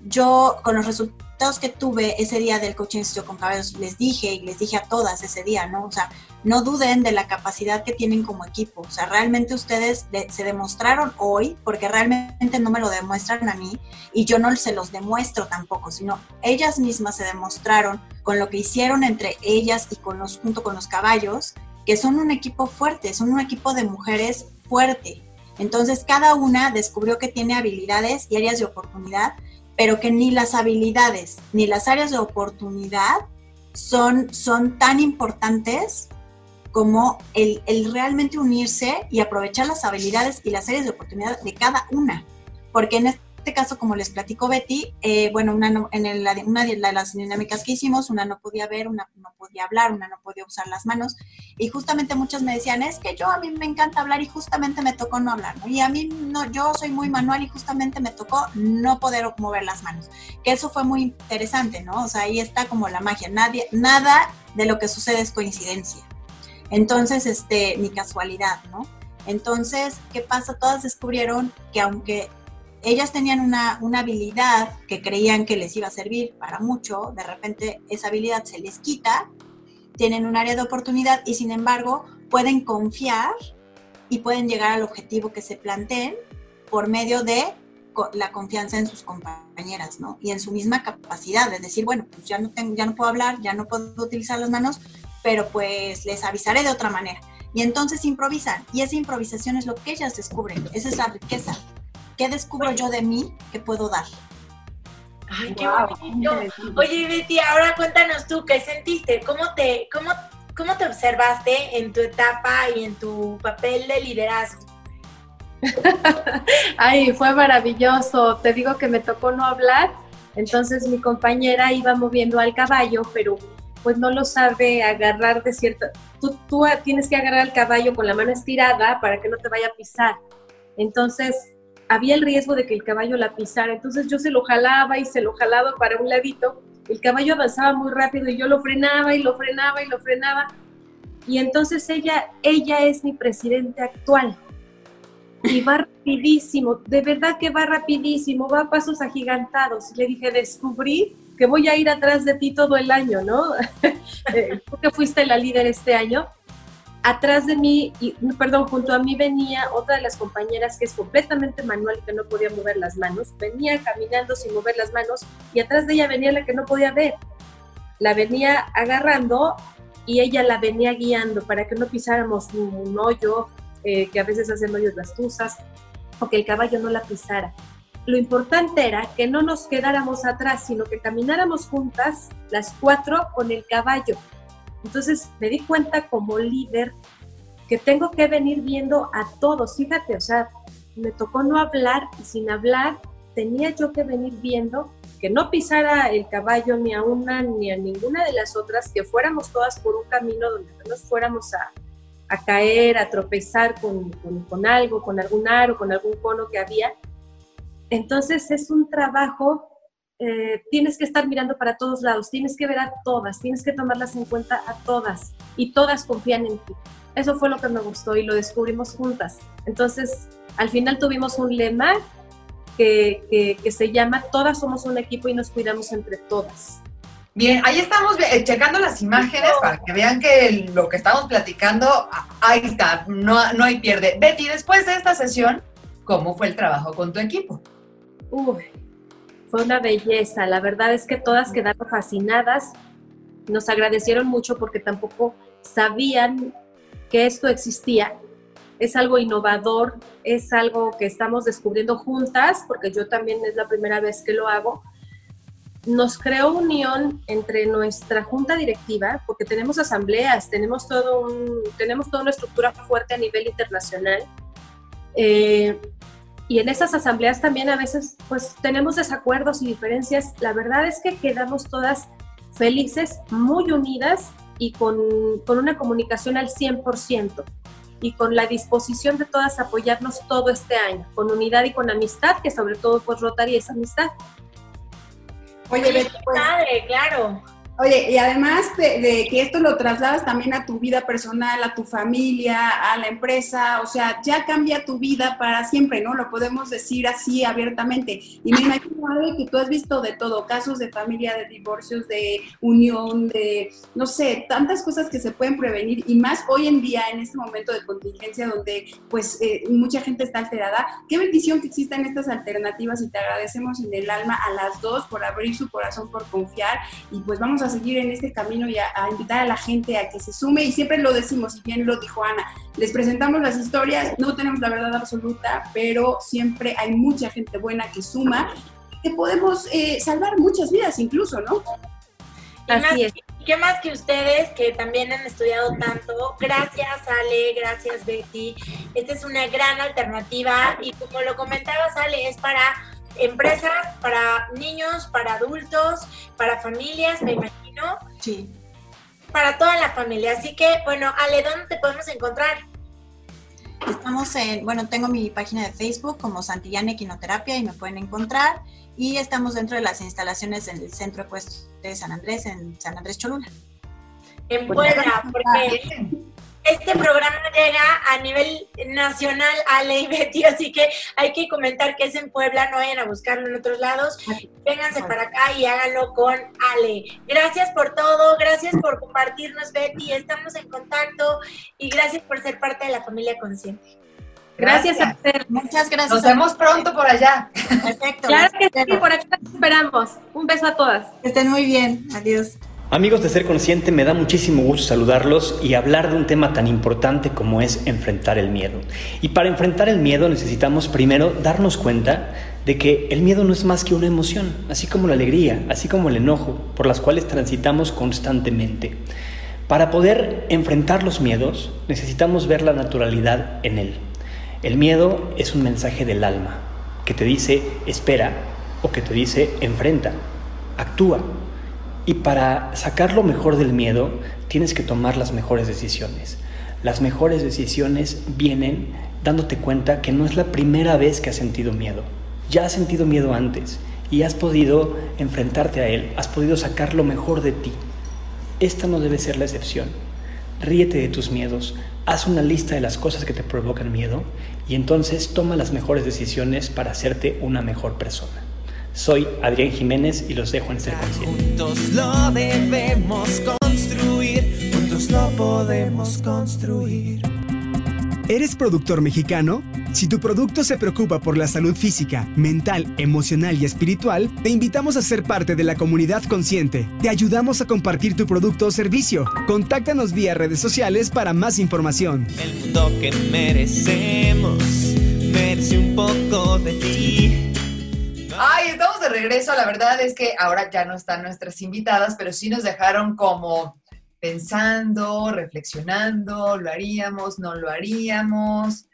yo con los resultados que tuve ese día del coaching con caballos, les dije y les dije a todas ese día, ¿no? O sea, no duden de la capacidad que tienen como equipo. O sea, realmente ustedes se demostraron hoy, porque realmente no me lo demuestran a mí y yo no se los demuestro tampoco, sino ellas mismas se demostraron con lo que hicieron entre ellas y con los, junto con los caballos, que son un equipo fuerte, son un equipo de mujeres fuerte. Entonces, cada una descubrió que tiene habilidades y áreas de oportunidad pero que ni las habilidades ni las áreas de oportunidad son, son tan importantes como el, el, realmente unirse y aprovechar las habilidades y las áreas de oportunidad de cada una. Porque en este este caso, como les platicó Betty, eh, bueno, una, en el, una de las dinámicas que hicimos, una no podía ver, una no podía hablar, una no podía usar las manos. Y justamente muchas me decían, es que yo a mí me encanta hablar y justamente me tocó no hablar, ¿no? Y a mí no, yo soy muy manual y justamente me tocó no poder mover las manos. Que eso fue muy interesante, ¿no? O sea, ahí está como la magia. Nadie, nada de lo que sucede es coincidencia. Entonces, este, ni casualidad, ¿no? Entonces, ¿qué pasa? Todas descubrieron que aunque ellas tenían una, habilidad que creían que les iba a servir para mucho, de repente esa habilidad se les quita, tienen un área de oportunidad y sin embargo pueden confiar y pueden llegar al objetivo que se planteen por medio de la confianza en sus compañeras, ¿no? Y en su misma capacidad, de decir, bueno, pues ya no, ya no puedo hablar, ya no puedo utilizar las manos, pero pues les avisaré de otra manera. Y entonces improvisan, y esa improvisación es lo que ellas descubren, esa es la riqueza ¿Qué descubro yo de mí que puedo dar? Ay, qué bonito. Oye, Betty, ahora cuéntanos tú, ¿qué sentiste? ¿Cómo te, cómo, cómo te observaste en tu etapa y en tu papel de liderazgo? Ay, fue maravilloso. Te digo que me tocó no hablar, entonces mi compañera iba moviendo al caballo, pero pues no lo sabe agarrar de cierto. Tú, tú tienes que agarrar al caballo con la mano estirada para que no te vaya a pisar. Entonces había el riesgo de que el caballo la pisara. Entonces yo se lo jalaba y se lo jalaba para un ladito. El caballo avanzaba muy rápido y yo lo frenaba y lo frenaba y lo frenaba. Y entonces ella, ella es mi presidente actual. Y va rapidísimo, de verdad que va rapidísimo, va a pasos agigantados. le dije, descubrí que voy a ir atrás de ti todo el año, ¿no? Eh, fuiste la líder este año atrás de mí, y, perdón, junto a mí venía otra de las compañeras que es completamente manual y que no podía mover las manos, venía caminando sin mover las manos y atrás de ella venía la que no podía ver. La venía agarrando y ella la venía guiando para que no pisáramos un, hoyo, eh, que a veces hacen hoyos las tuzas, o que el caballo no la pisara. Lo importante era que no nos quedáramos atrás, sino que camináramos juntas, las cuatro, con el caballo entonces me di cuenta como líder que tengo que venir viendo a todos. Fíjate, o sea, me tocó no hablar y sin hablar tenía yo que venir viendo que no pisara el caballo ni a una ni a ninguna de las otras, que fuéramos todas por un camino donde no nos fuéramos a, caer, a tropezar con, con, algo, con algún aro, con algún cono que había. Entonces es un trabajo eh, tienes que estar mirando para todos lados, tienes que ver a todas, tienes que tomarlas en cuenta a todas y todas confían en ti. Eso fue lo que me gustó y lo descubrimos juntas. Entonces, al final tuvimos un lema que, que, se llama Todas somos un equipo y nos cuidamos entre todas. Bien, ahí estamos eh, checando las imágenes para que vean que lo que estamos platicando, ahí está, no, no hay pierde. Betty, después de esta sesión, ¿cómo fue el trabajo con tu equipo? Uy, fue una belleza. La verdad es que todas quedaron fascinadas. Nos agradecieron mucho porque tampoco sabían que esto existía. Es algo innovador, es algo que estamos descubriendo juntas, porque yo también es la primera vez que lo hago. Nos creó unión entre nuestra junta directiva, porque tenemos asambleas, tenemos, todo tenemos toda una estructura fuerte a nivel internacional. Eh, y en esas asambleas también a veces pues tenemos desacuerdos y diferencias. La verdad es que quedamos todas felices, muy unidas y con, con una comunicación al 100% y con la disposición de todas a apoyarnos todo este año, con unidad y con amistad, que sobre todo pues Rotary es amistad. Oye, Betty, pues, claro. Oye, y además de, que esto lo trasladas también a tu vida personal, a tu familia, a la empresa, o sea, ya cambia tu vida para siempre, ¿no? Lo podemos decir así abiertamente. Y me imagino que tú has visto de todo, casos de familia, de divorcios, de unión, de, no sé, tantas cosas que se pueden prevenir y más hoy en día, en este momento de contingencia donde pues eh, mucha gente está alterada. Qué bendición que existan estas alternativas y te agradecemos en el alma a las dos por abrir su corazón, por confiar y pues vamos a seguir en este camino y a, invitar a la gente a que se sume. Y siempre lo decimos, y bien lo dijo Ana, les presentamos las historias, no tenemos la verdad absoluta, pero siempre hay mucha gente buena que suma, que podemos eh, salvar muchas vidas incluso, ¿no? Así es. ¿Qué más que ustedes que también han estudiado tanto? Gracias Ale, gracias Betty. Esta es una gran alternativa y como lo comentabas Ale, es para empresas, para niños, para adultos, para familias, me imagino. Sí. Para toda la familia. Así que, bueno, Ale, ¿dónde te podemos encontrar? Estamos en, bueno, tengo mi página de Facebook como Santillana Equinoterapia y me pueden encontrar. Y estamos dentro de las instalaciones del Centro Ecuestre de San Andrés, en San Andrés Cholula. En Puebla, porque este programa llega a nivel nacional, Ale y Betty, así que hay que comentar que es en Puebla, no vayan a buscarlo en otros lados. Vénganse para acá y háganlo con Ale. Gracias por todo, gracias por compartirnos, Betty, estamos en contacto y gracias por ser parte de la familia consciente. Gracias, a ustedes. Muchas gracias. Nos vemos pronto por allá. Perfecto. Claro que sí, por acá las esperamos. Un beso a todas. Que estén muy bien. Adiós. Amigos de Ser Consciente, me da muchísimo gusto saludarlos y hablar de un tema tan importante como es enfrentar el miedo. Y para enfrentar el miedo necesitamos primero darnos cuenta de que el miedo no es más que una emoción, así como la alegría, así como el enojo, por las cuales transitamos constantemente. Para poder enfrentar los miedos necesitamos ver la naturalidad en él. El miedo es un mensaje del alma que te dice espera o que te dice enfrenta, actúa. Y para sacar lo mejor del miedo tienes que tomar las mejores decisiones. Las mejores decisiones vienen dándote cuenta que no es la primera vez que has sentido miedo. Ya has sentido miedo antes y has podido enfrentarte a él, has podido sacar lo mejor de ti. Esta no debe ser la excepción. Ríete de tus miedos, haz una lista de las cosas que te provocan miedo y entonces toma las mejores decisiones para hacerte una mejor persona. Soy Adrián Jiménez y los dejo en Ser Consciente. Juntos lo debemos construir, juntos lo podemos construir. ¿Eres productor mexicano? Si tu producto se preocupa por la salud física, mental, emocional y espiritual, te invitamos a ser parte de la comunidad consciente. Te ayudamos a compartir tu producto o servicio. Contáctanos vía redes sociales para más información. El mundo que merecemos merece un poco de ti. Ay, estamos de regreso. La verdad es que ahora ya no están nuestras invitadas, pero sí nos dejaron como pensando, reflexionando, lo haríamos, no lo haríamos.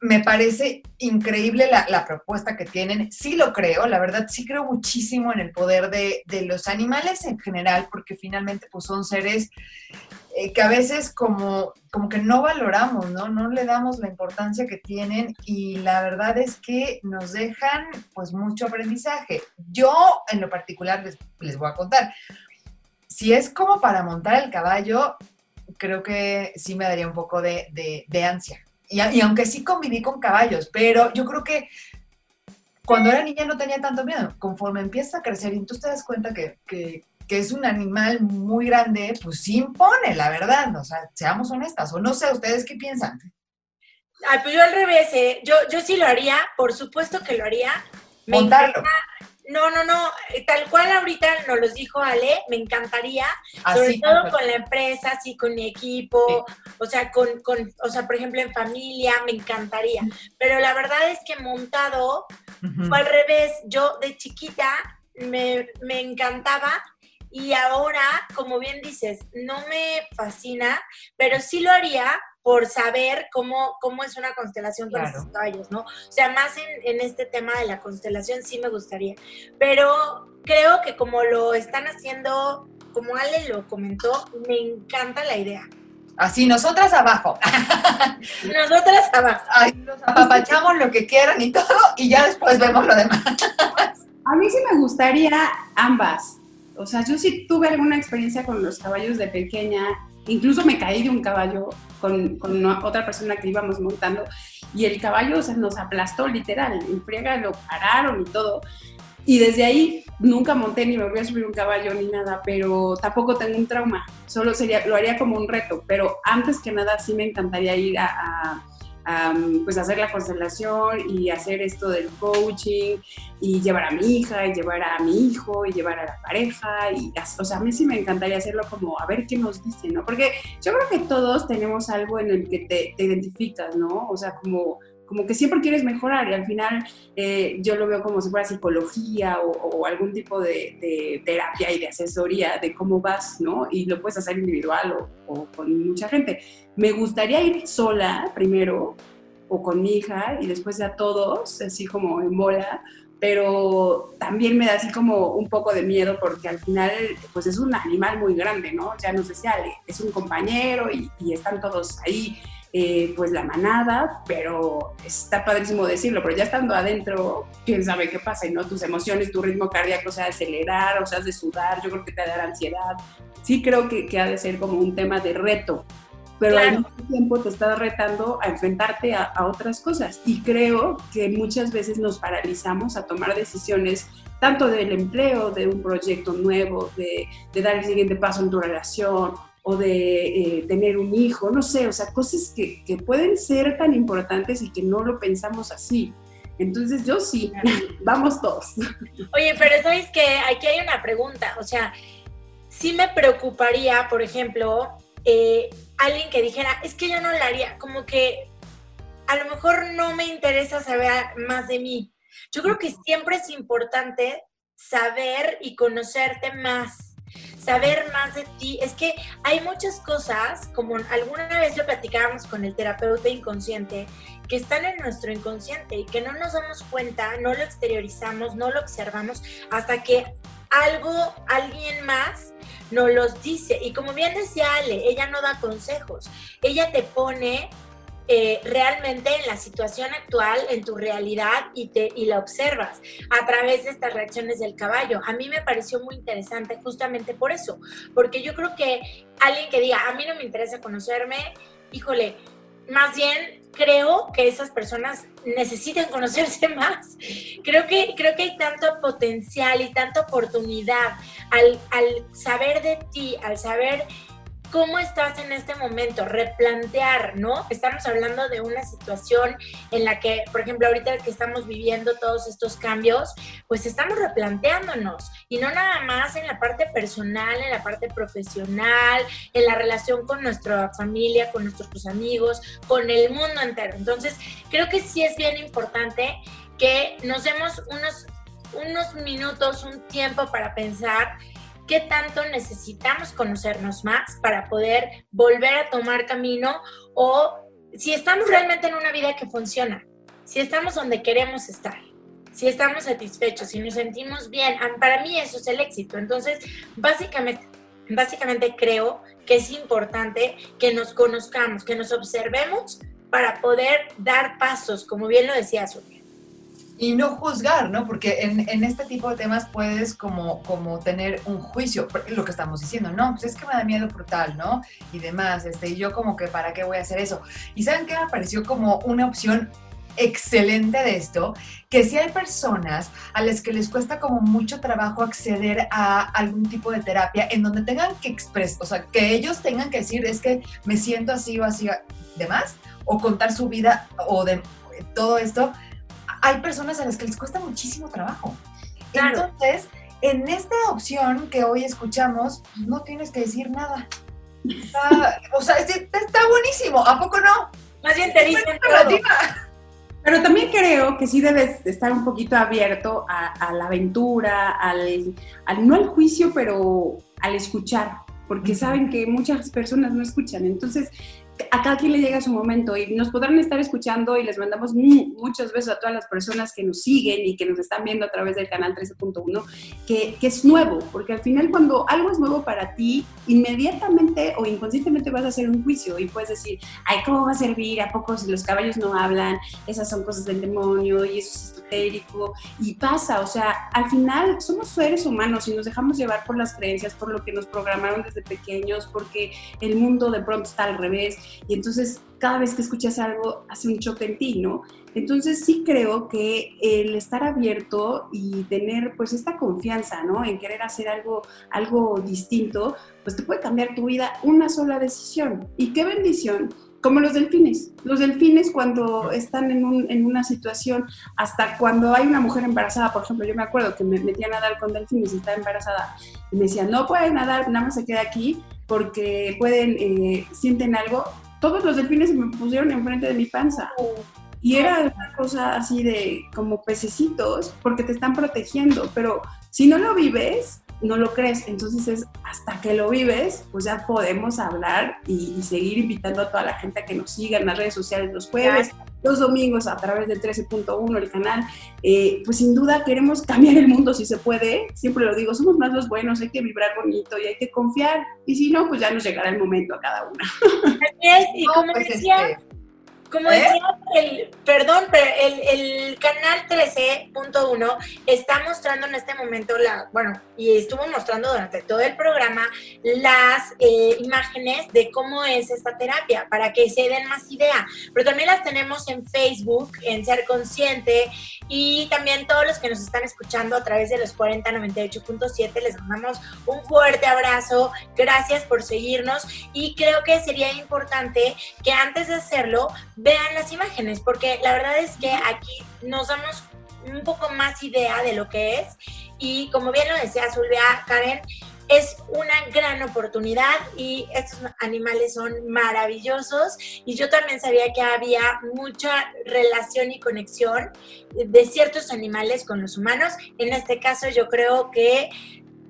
Me parece increíble la, propuesta que tienen. Sí lo creo, la verdad sí creo muchísimo en el poder de, de los animales en general, porque finalmente pues son seres eh, que a veces como, como que no valoramos, ¿no? No le damos la importancia que tienen y la verdad es que nos dejan pues mucho aprendizaje. Yo en lo particular les, les voy a contar, si es como para montar el caballo, creo que sí me daría un poco de, de, ansia. Y, y aunque sí conviví con caballos, pero yo creo que cuando era niña no tenía tanto miedo. Conforme empieza a crecer y tú te das cuenta que, que es un animal muy grande, pues sí impone, la verdad. O sea, seamos honestas. O no sé, ¿ustedes qué piensan? Ay, pues yo al revés, ¿eh? yo, yo sí lo haría, por supuesto que lo haría. Me encanta- No, no, no, eh, tal cual ahorita nos los dijo Ale, me encantaría, sobre Así, todo con la empresa, así con mi equipo, o sea, con, con, o sea, por ejemplo, en familia, me encantaría. Pero la verdad es que montado Ujú. fue al revés. Yo de chiquita me, me encantaba y ahora, como bien dices, no me fascina, pero sí lo haría por saber cómo, cómo es una constelación con Claro. estos caballos, ¿no? O sea, más en, en este tema de la constelación sí me gustaría. Pero creo que como lo están haciendo, como Ale lo comentó, me encanta la idea. Así, nosotras abajo. Nosotras abajo. Ay, los apapachamos lo que quieran y todo, y ya después vemos lo demás. A mí sí me gustaría ambas. O sea, yo sí tuve alguna experiencia con los caballos de pequeña. Incluso me caí de un caballo con, otra persona que íbamos montando y el caballo se nos aplastó literal. En friega lo pararon y todo. Y desde ahí nunca monté ni me voy a subir un caballo ni nada, pero tampoco tengo un trauma. Solo sería, lo haría como un reto. Pero antes que nada sí me encantaría ir a- a, pues hacer la constelación y hacer esto del coaching y llevar a mi hija y llevar a mi hijo y llevar a la pareja y o sea a mí sí me encantaría hacerlo como a ver qué nos dice no porque yo creo que todos tenemos algo en el que te, te identificas no o sea como como que siempre quieres mejorar y al final eh, yo lo veo como si fuera psicología o, o algún tipo de, de terapia y de asesoría de cómo vas, ¿no? Y lo puedes hacer individual o, o con mucha gente. Me gustaría ir sola primero o con mi hija y después ya todos, así como en bola, pero también me da así como un poco de miedo porque al final pues es un animal muy grande, ¿no? Ya nos decía, es un compañero y, están todos ahí, eh, pues la manada, pero está padrísimo decirlo, pero ya estando adentro, quién sabe qué pasa, y no tus emociones, tu ritmo cardíaco se va a acelerar, o sea, de sudar, yo creo que te va a dar ansiedad. Sí creo que, que ha de ser como un tema de reto, pero al mismo tiempo te está retando a enfrentarte a, otras cosas. Y creo que muchas veces nos paralizamos a tomar decisiones tanto del empleo, de un proyecto nuevo, de, dar el siguiente paso en tu relación o de eh, tener un hijo, no sé, o sea, cosas que, pueden ser tan importantes y que no lo pensamos así. Entonces yo sí, vamos todos. Oye, pero sabes que aquí hay una pregunta, o sea, sí me preocuparía, por ejemplo, eh, alguien que dijera, es que yo no lo haría, como que a lo mejor no me interesa saber más de mí. Yo creo que siempre es importante saber y conocerte más, saber más de ti. Es que hay muchas cosas, como alguna vez lo platicábamos con el terapeuta inconsciente, que están en nuestro inconsciente y que no nos damos cuenta, no lo exteriorizamos, no lo observamos hasta que algo, alguien más nos los dice. Y como bien decía Ale, ella no da consejos, ella te pone eh, realmente en la situación actual, en tu realidad y, te, y la observas a través de estas reacciones del caballo. A mí me pareció muy interesante justamente por eso, porque yo creo que alguien que diga, a mí no me interesa conocerme, híjole, más bien creo que esas personas necesitan conocerse más. Creo que, creo que hay tanto potencial y tanta oportunidad al, al saber de ti, al saber cómo estás en este momento, replantear, ¿no? Estamos hablando de una situación en la que, por ejemplo, ahorita que estamos viviendo todos estos cambios, pues estamos replanteándonos y no nada más en la parte personal, en la parte profesional, en la relación con nuestra familia, con nuestros amigos, con el mundo entero. Entonces, creo que sí es bien importante que nos demos unos, unos minutos, un tiempo para pensar qué tanto necesitamos conocernos más para poder volver a tomar camino o si estamos realmente en una vida que funciona, si estamos donde queremos estar, si estamos satisfechos, si nos sentimos bien. Para mí eso es el éxito. Entonces, básicamente, básicamente creo que es importante que nos conozcamos, que nos observemos para poder dar pasos, como bien lo decía Sofía y no juzgar, ¿no? Porque en, en, este tipo de temas puedes como, como tener un juicio, lo que estamos diciendo, no, pues es que me da miedo brutal, ¿no? Y demás, este, y yo como que, ¿para qué voy a hacer eso? Y ¿saben qué me pareció como una opción excelente de esto? Que si hay personas a las que les cuesta como mucho trabajo acceder a algún tipo de terapia en donde tengan que expresar, o sea, que ellos tengan que decir, es que me siento así o así, demás, o contar su vida o de todo esto, hay personas a las que les cuesta muchísimo trabajo. Entonces, en esta opción que hoy escuchamos, no tienes que decir nada. o sea, está, buenísimo, ¿a poco no? Más bien te dicen Pero también creo que sí debes estar un poquito abierto a, la aventura, al, no al juicio, pero al escuchar, porque saben que muchas personas no escuchan. Entonces, a cada quien le llega su momento y nos podrán estar escuchando y les mandamos muchos besos a todas las personas que nos siguen y que nos están viendo a través del canal 13.1, que, que, es nuevo, porque al final cuando algo es nuevo para ti, inmediatamente o inconscientemente vas a hacer un juicio y puedes decir, ay, ¿cómo va a servir? ¿A poco si los caballos no hablan? Esas son cosas del demonio y eso es esotérico. Y pasa, o sea, al final somos seres humanos y nos dejamos llevar por las creencias, por lo que nos programaron desde pequeños, porque el mundo de pronto está al revés y entonces cada vez que escuchas algo hace un choque en ti, ¿no? Entonces sí creo que el estar abierto y tener pues esta confianza, ¿no? En querer hacer algo, algo distinto, pues te puede cambiar tu vida una sola decisión. Y qué bendición como los delfines. Los delfines cuando están en, un, en, una situación, hasta cuando hay una mujer embarazada, por ejemplo, yo me acuerdo que me metí a nadar con delfines y estaba embarazada y me decían, no puede nadar, nada más se queda aquí porque pueden, eh, sienten algo. Todos los delfines se me pusieron enfrente de mi panza. Y era una cosa así de como pececitos, porque te están protegiendo, pero si no lo vives, no lo crees. Entonces es hasta que lo vives, pues ya podemos hablar y, seguir invitando a toda la gente a que nos siga en las redes sociales los jueves, los domingos a través del 13.1, el canal. Eh, pues sin duda queremos cambiar el mundo si se puede. Siempre lo digo, somos más los buenos, hay que vibrar bonito y hay que confiar. Y si no, pues ya nos llegará el momento a cada una. Así es, y como pues, decía... Este, como ¿Eh? decía, el, perdón, pero el, el canal 13.1 está mostrando en este momento, la, bueno, y estuvo mostrando durante todo el programa las eh, imágenes de cómo es esta terapia, para que se den más idea. Pero también las tenemos en Facebook, en Ser Consciente, y también todos los que nos están escuchando a través de los 4098.7, les mandamos un fuerte abrazo, gracias por seguirnos, y creo que sería importante que antes de hacerlo, vean las imágenes, porque la verdad es que aquí nos damos un poco más idea de lo que es. Y como bien lo decía Zulvia, Karen, es una gran oportunidad y estos animales son maravillosos. Y yo también sabía que había mucha relación y conexión de ciertos animales con los humanos. En este caso yo creo que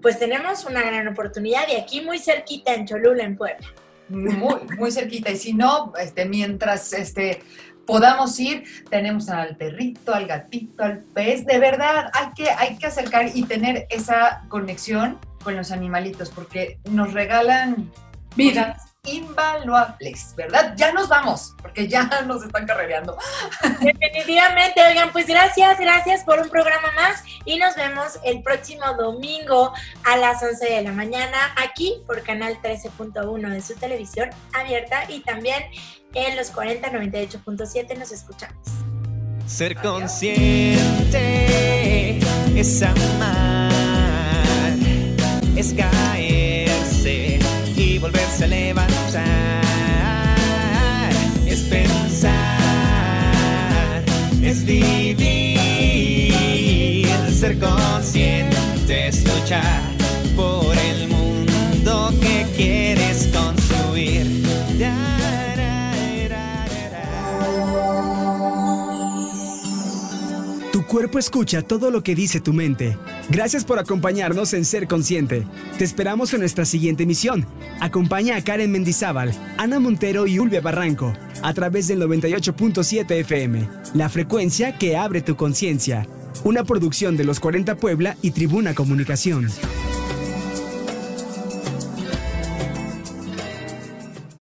pues tenemos una gran oportunidad y aquí muy cerquita en Cholula, en Puebla muy, muy cerquita. Y si no, este, mientras este, podamos ir, tenemos al perrito, al gatito, al pez. De verdad, hay que, hay que acercar y tener esa conexión con los animalitos, porque nos regalan vidas invaluables, ¿verdad? Ya nos vamos, porque ya nos están carrereando. Definitivamente, oigan, pues gracias, gracias por un programa más y nos vemos el próximo domingo a las 11 de la mañana aquí por Canal 13.1 de su televisión abierta y también en los 4098.7 nos escuchamos. Ser consciente es amar, es caerse y volverse a levantar. Pensar, es vivir, ser consciente es luchar por el mundo que quieres construir. Cuerpo escucha todo lo que dice tu mente. Gracias por acompañarnos en Ser Consciente. Te esperamos en nuestra siguiente emisión. Acompaña a Karen Mendizábal, Ana Montero y Ulvia Barranco a través del 98.7 FM, la frecuencia que abre tu conciencia. Una producción de los 40 Puebla y Tribuna Comunicación.